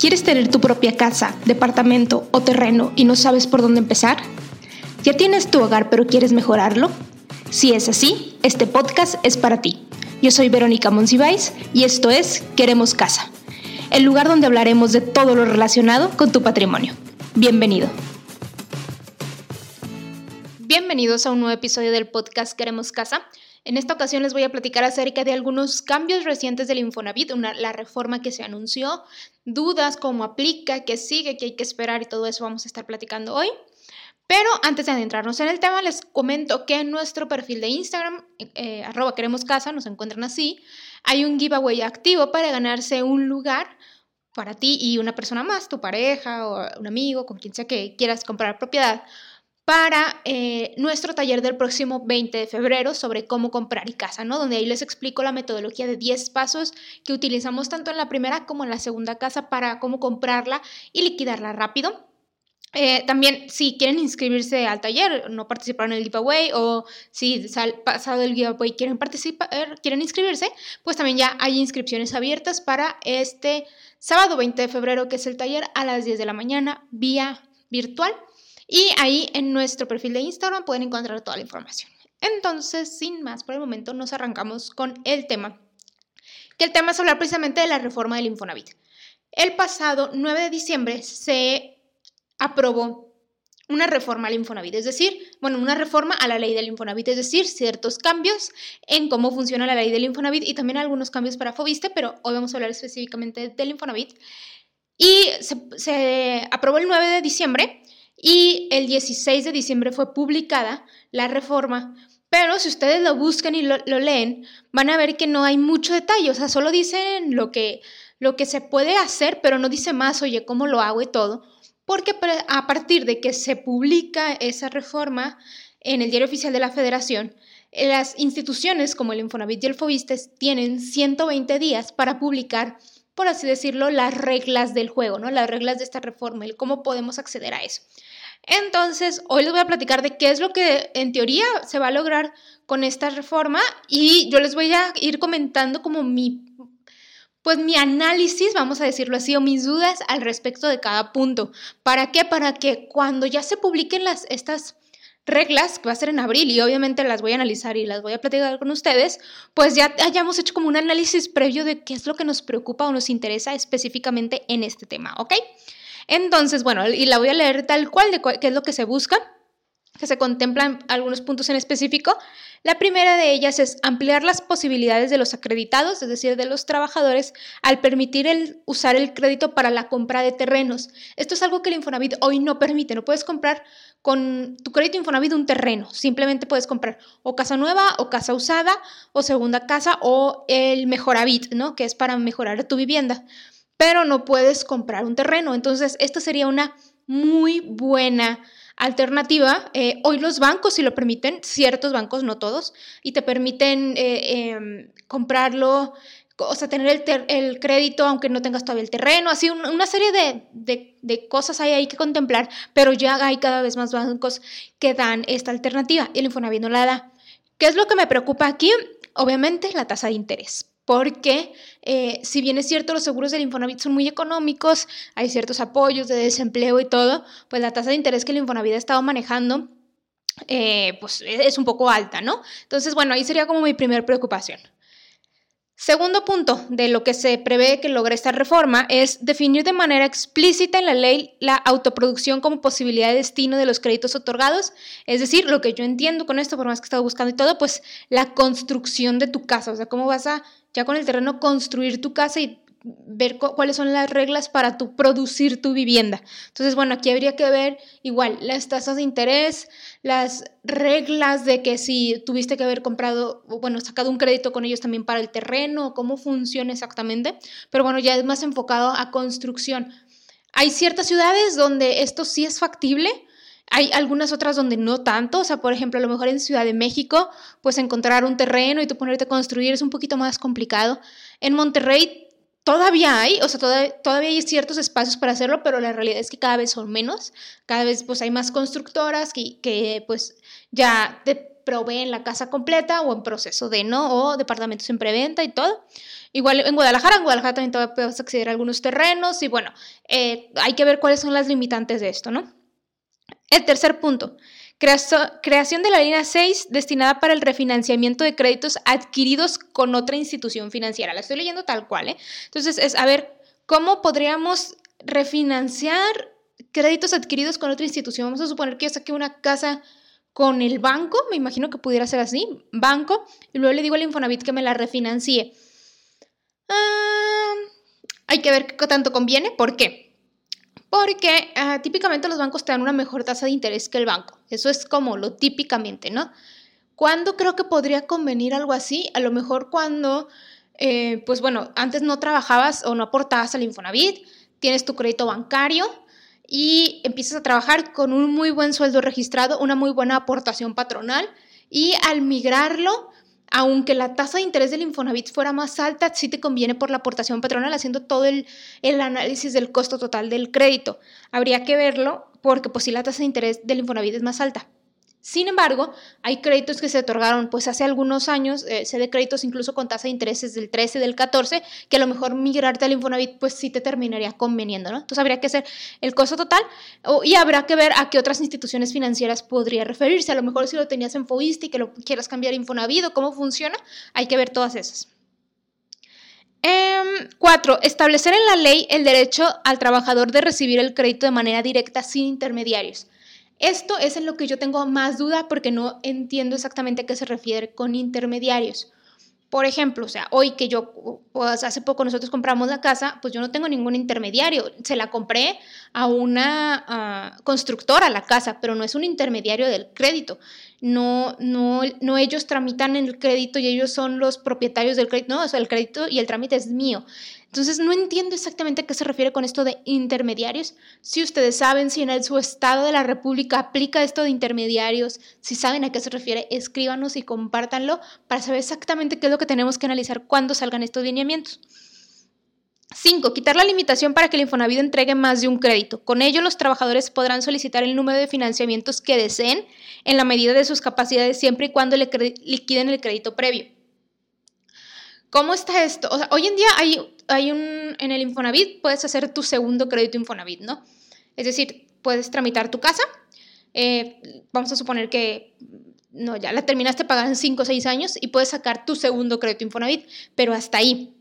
¿Quieres tener tu propia casa, departamento o terreno y no sabes por dónde empezar? ¿Ya tienes tu hogar pero quieres mejorarlo? Si es así, este podcast es para ti. Yo soy Verónica Monsiváis y esto es Queremos Casa, el lugar donde hablaremos de todo lo relacionado con tu patrimonio. Bienvenido. Bienvenidos a un nuevo episodio del podcast Queremos Casa. En esta ocasión les voy a platicar acerca de algunos cambios recientes del Infonavit, la reforma que se anunció, dudas, cómo aplica, qué sigue, qué hay que esperar y todo eso vamos a estar platicando hoy. Pero antes de adentrarnos en el tema, les comento que en nuestro perfil de Instagram, eh, arroba queremos casa, nos encuentran así, hay un giveaway activo para ganarse un lugar para ti y una persona más, tu pareja o un amigo, con quien sea que quieras comprar propiedad para eh, nuestro taller del próximo 20 de febrero sobre cómo comprar y casa, ¿no? Donde ahí les explico la metodología de 10 pasos que utilizamos tanto en la primera como en la segunda casa para cómo comprarla y liquidarla rápido. Eh, también, si quieren inscribirse al taller, no participaron en el giveaway o si pasado el giveaway quieren participar, quieren inscribirse, pues también ya hay inscripciones abiertas para este sábado 20 de febrero, que es el taller a las 10 de la mañana vía virtual. Y ahí en nuestro perfil de Instagram pueden encontrar toda la información. Entonces, sin más por el momento, nos arrancamos con el tema. Que el tema es hablar precisamente de la reforma del Infonavit. El pasado 9 de diciembre se aprobó una reforma al Infonavit, es decir, bueno, una reforma a la ley del Infonavit, es decir, ciertos cambios en cómo funciona la ley del Infonavit y también algunos cambios para Fobiste, pero hoy vamos a hablar específicamente del Infonavit. Y se, se aprobó el 9 de diciembre y el 16 de diciembre fue publicada la reforma. Pero si ustedes lo buscan y lo, leen, van a ver que no hay mucho detalle, o sea, solo dicen lo que, lo que se puede hacer, pero no dice más, oye, cómo lo hago y todo, porque a partir de que se publica esa reforma en el Diario Oficial de la Federación, las instituciones como el Infonavit y el Fobistes tienen 120 días para publicar, por así decirlo, las reglas del juego, ¿no? Las reglas de esta reforma, el cómo podemos acceder a eso. Entonces, hoy les voy a platicar de qué es lo que en teoría se va a lograr con esta reforma y yo les voy a ir comentando como mi pues mi análisis, vamos a decirlo así, o mis dudas al respecto de cada punto. ¿Para qué? Para que cuando ya se publiquen las, estas reglas, que va a ser en abril, y obviamente las voy a analizar y las voy a platicar con ustedes, pues ya hayamos hecho como un análisis previo de qué es lo que nos preocupa o nos interesa específicamente en este tema, ¿ok? Entonces, bueno, y la voy a leer tal cual de qué es lo que se busca, que se contemplan algunos puntos en específico. La primera de ellas es ampliar las posibilidades de los acreditados, es decir, de los trabajadores, al permitir el, usar el crédito para la compra de terrenos. Esto es algo que el Infonavit hoy no permite. No puedes comprar con tu crédito Infonavit un terreno. Simplemente puedes comprar o casa nueva o casa usada o segunda casa o el Mejoravit, ¿no? Que es para mejorar tu vivienda pero no puedes comprar un terreno. Entonces, esta sería una muy buena alternativa. Eh, hoy los bancos, si lo permiten, ciertos bancos, no todos, y te permiten eh, em, comprarlo, o sea, tener el, crédito aunque no tengas todavía el terreno, así una serie de, de, cosas hay ahí que contemplar, pero ya hay cada vez más bancos que dan esta alternativa y el Infonavit no la da. ¿Qué es lo que me preocupa aquí? Obviamente la tasa de interés porque eh, si bien es cierto los seguros del Infonavit son muy económicos, hay ciertos apoyos de desempleo y todo, pues la tasa de interés que el Infonavit ha estado manejando eh, pues es un poco alta, ¿no? Entonces, bueno, ahí sería como mi primera preocupación. Segundo punto de lo que se prevé que logre esta reforma es definir de manera explícita en la ley la autoproducción como posibilidad de destino de los créditos otorgados. Es decir, lo que yo entiendo con esto, por más que he estado buscando y todo, pues la construcción de tu casa, o sea, cómo vas a ya con el terreno construir tu casa y ver cuáles son las reglas para tu producir tu vivienda. Entonces, bueno, aquí habría que ver igual las tasas de interés, las reglas de que si tuviste que haber comprado, bueno, sacado un crédito con ellos también para el terreno, cómo funciona exactamente, pero bueno, ya es más enfocado a construcción. Hay ciertas ciudades donde esto sí es factible, hay algunas otras donde no tanto, o sea, por ejemplo, a lo mejor en Ciudad de México, pues encontrar un terreno y tú ponerte a construir es un poquito más complicado. En Monterrey todavía hay, o sea, todavía, hay ciertos espacios para hacerlo, pero la realidad es que cada vez son menos, cada vez pues hay más constructoras que, que pues ya te proveen la casa completa o en proceso de, ¿no? O departamentos en preventa y todo. Igual en Guadalajara, en Guadalajara también puedes acceder a algunos terrenos y bueno, eh, hay que ver cuáles son las limitantes de esto, ¿no? El tercer punto, creación de la línea 6 destinada para el refinanciamiento de créditos adquiridos con otra institución financiera. La estoy leyendo tal cual, ¿eh? Entonces es, a ver, ¿cómo podríamos refinanciar créditos adquiridos con otra institución? Vamos a suponer que yo saqué una casa con el banco, me imagino que pudiera ser así, banco, y luego le digo al Infonavit que me la refinancie. Ah, hay que ver qué tanto conviene. ¿Por qué? Porque ah, típicamente los bancos te dan una mejor tasa de interés que el banco. Eso es como lo típicamente, ¿no? ¿Cuándo creo que podría convenir algo así? A lo mejor cuando, eh, pues bueno, antes no trabajabas o no aportabas al Infonavit, tienes tu crédito bancario y empiezas a trabajar con un muy buen sueldo registrado, una muy buena aportación patronal y al migrarlo aunque la tasa de interés del Infonavit fuera más alta, sí te conviene por la aportación patronal haciendo todo el, análisis del costo total del crédito. Habría que verlo porque pues la tasa de interés del Infonavit es más alta. Sin embargo, hay créditos que se otorgaron pues hace algunos años, eh, sé de créditos incluso con tasa de intereses del 13, del 14, que a lo mejor migrarte al Infonavit pues sí te terminaría conveniendo, ¿no? Entonces habría que hacer el costo total y habrá que ver a qué otras instituciones financieras podría referirse. A lo mejor si lo tenías en Foist y que lo quieras cambiar a Infonavit o cómo funciona, hay que ver todas esas. Em, cuatro, establecer en la ley el derecho al trabajador de recibir el crédito de manera directa sin intermediarios. Esto es en lo que yo tengo más duda porque no entiendo exactamente a qué se refiere con intermediarios. Por ejemplo, o sea, hoy que yo, pues hace poco nosotros compramos la casa, pues yo no tengo ningún intermediario. Se la compré a una ah, constructora la casa, pero no es un intermediario del crédito. No, no, no ellos tramitan el crédito y ellos son los propietarios del crédito. No, o sea, el crédito y el trámite es mío. Entonces, no entiendo exactamente a qué se refiere con esto de intermediarios. Si ustedes saben si en su estado de la República aplica esto de intermediarios, si saben a qué se refiere, escríbanos y compártanlo para saber exactamente qué es lo que tenemos que analizar cuando salgan estos lineamientos. 5. Quitar la limitación para que el Infonavit entregue más de un crédito. Con ello, los trabajadores podrán solicitar el número de financiamientos que deseen en la medida de sus capacidades siempre y cuando le liquiden el crédito previo. ¿Cómo está esto? Hoy en día hay, un, en el Infonavit puedes hacer tu segundo crédito Infonavit, ¿no? Es decir, puedes tramitar tu casa, eh, vamos a suponer que ya la terminaste pagar en 5 o 6 años y puedes sacar tu segundo crédito Infonavit, pero hasta ahí.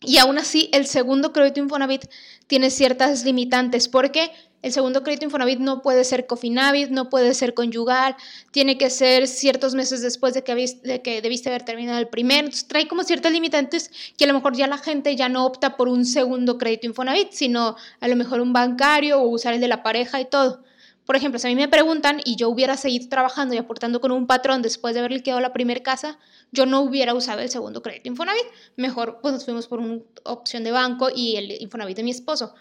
Y aún así, el segundo crédito Infonavit tiene ciertas limitantes porque el segundo crédito Infonavit no puede ser Cofinavit, no puede ser conyugal, tiene que ser ciertos meses después de que, de que debiste haber terminado el primero. Entonces, trae como ciertas limitantes que a lo mejor ya la gente ya no opta por un segundo crédito Infonavit, sino a lo mejor un bancario o usar el de la pareja y todo. Por ejemplo, si a mí me preguntan y yo hubiera seguido trabajando y aportando con un patrón después de haber liquidado la primera casa, yo no hubiera usado el segundo crédito Infonavit. Mejor pues nos fuimos por una opción de banco y el Infonavit de mi esposo.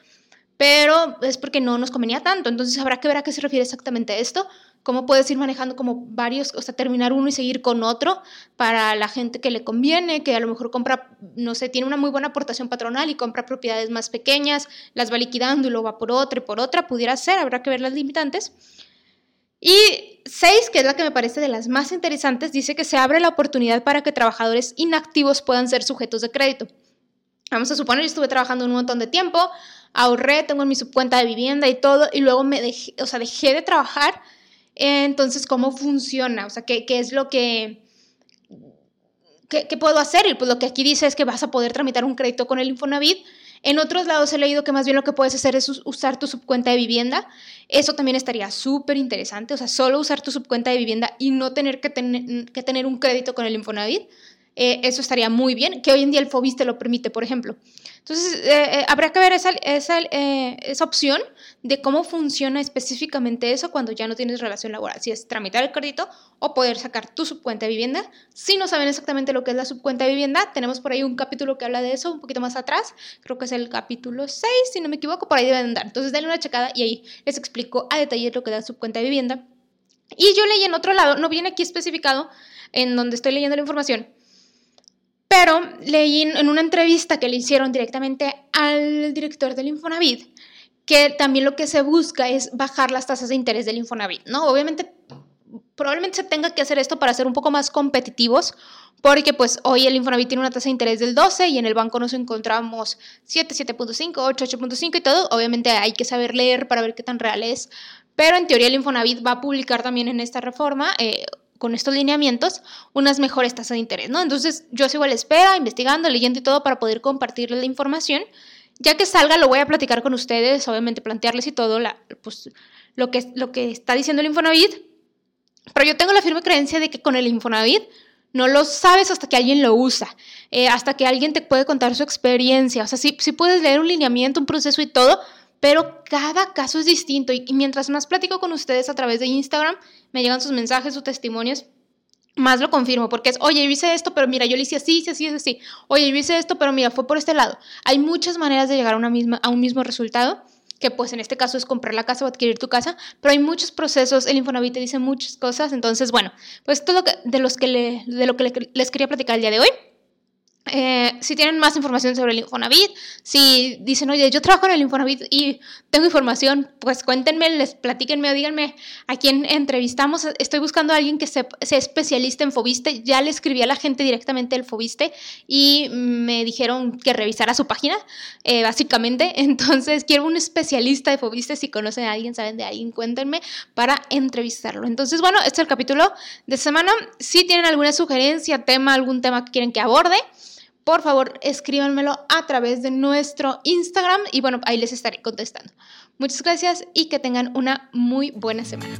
Pero es porque no nos convenía tanto. Entonces habrá que ver a qué se refiere exactamente esto cómo puedes ir manejando como varios, o sea, terminar uno y seguir con otro para la gente que le conviene, que a lo mejor compra, no sé, tiene una muy buena aportación patronal y compra propiedades más pequeñas, las va liquidando y luego va por otra y por otra, pudiera ser, habrá que ver las limitantes. Y seis, que es la que me parece de las más interesantes, dice que se abre la oportunidad para que trabajadores inactivos puedan ser sujetos de crédito. Vamos a suponer, yo estuve trabajando un montón de tiempo, ahorré, tengo mi subcuenta de vivienda y todo, y luego me dejé, o sea, dejé de trabajar entonces, ¿cómo funciona? O sea, ¿qué, es lo que... ¿Qué, puedo hacer? Y pues lo que aquí dice es que vas a poder tramitar un crédito con el Infonavit. En otros lados he leído que más bien lo que puedes hacer es usar tu subcuenta de vivienda. Eso también estaría súper interesante. O sea, solo usar tu subcuenta de vivienda y no tener que, que tener un crédito con el Infonavit. Eh, eso estaría muy bien, que hoy en día el FOBIS te lo permite, por ejemplo. Entonces, eh, eh, habrá que ver esa, esa, esa, opción de cómo funciona específicamente eso cuando ya no tienes relación laboral, si es tramitar el crédito o poder sacar tu subcuenta de vivienda. Si no saben exactamente lo que es la subcuenta de vivienda, tenemos por ahí un capítulo que habla de eso un poquito más atrás, creo que es el capítulo 6, si no me equivoco, por ahí deben andar. Entonces, denle una checada y ahí les explico a detalle lo que es la subcuenta de vivienda. Y yo leí en otro lado, no viene aquí especificado en donde estoy leyendo la información, pero leí en una entrevista que le hicieron directamente al director del Infonavit que también lo que se busca es bajar las tasas de interés del Infonavit, ¿no? Obviamente probablemente se tenga que hacer esto para ser un poco más competitivos, porque pues hoy el Infonavit tiene una tasa de interés del 12 y en el banco nos encontramos 7, 7.5, 8, 8.5 y todo. Obviamente hay que saber leer para ver qué tan real es, pero en teoría el Infonavit va a publicar también en esta reforma eh, con estos lineamientos unas mejores tasas de interés, ¿no? Entonces yo sigo a la espera, investigando, leyendo y todo para poder compartirles la información. Ya que salga lo voy a platicar con ustedes, obviamente plantearles y todo pues, lo, que, lo que está diciendo el Infonavit. Pero yo tengo la firme creencia de que con el Infonavit no lo sabes hasta que alguien lo usa, eh, hasta que alguien te puede contar su experiencia. O sea, sí, sí puedes leer un lineamiento, un proceso y todo, pero cada caso es distinto y, mientras más platico con ustedes a través de Instagram, me llegan sus mensajes, sus testimonios, más lo confirmo, porque es, oye, yo hice esto, pero mira, yo lo hice así, así, así, así. Oye, yo hice esto, pero mira, fue por este lado. Hay muchas maneras de llegar a, una misma, a un mismo resultado, que pues en este caso es comprar la casa o adquirir tu casa, pero hay muchos procesos, el Infonavit te dice muchas cosas, entonces, bueno, pues es lo que, de, los que de lo que les quería platicar el día de hoy. Eh, si tienen más información sobre el Infonavit, si dicen, oye, yo trabajo en el Infonavit y tengo información, pues cuéntenme, les platíquenme o díganme a quién entrevistamos. Estoy buscando a alguien que sea, especialista en Fobiste. Ya le escribí a la gente directamente del Fobiste y me dijeron que revisara su página, eh, básicamente. Entonces, quiero un especialista de Fobiste. Si conocen a alguien, saben de alguien, cuéntenme para entrevistarlo. Entonces, bueno, este es el capítulo de semana. Si tienen alguna sugerencia, tema, algún tema que quieren que aborde, por favor escríbanmelo a través de nuestro Instagram y bueno, ahí les estaré contestando. Muchas gracias y que tengan una muy buena semana.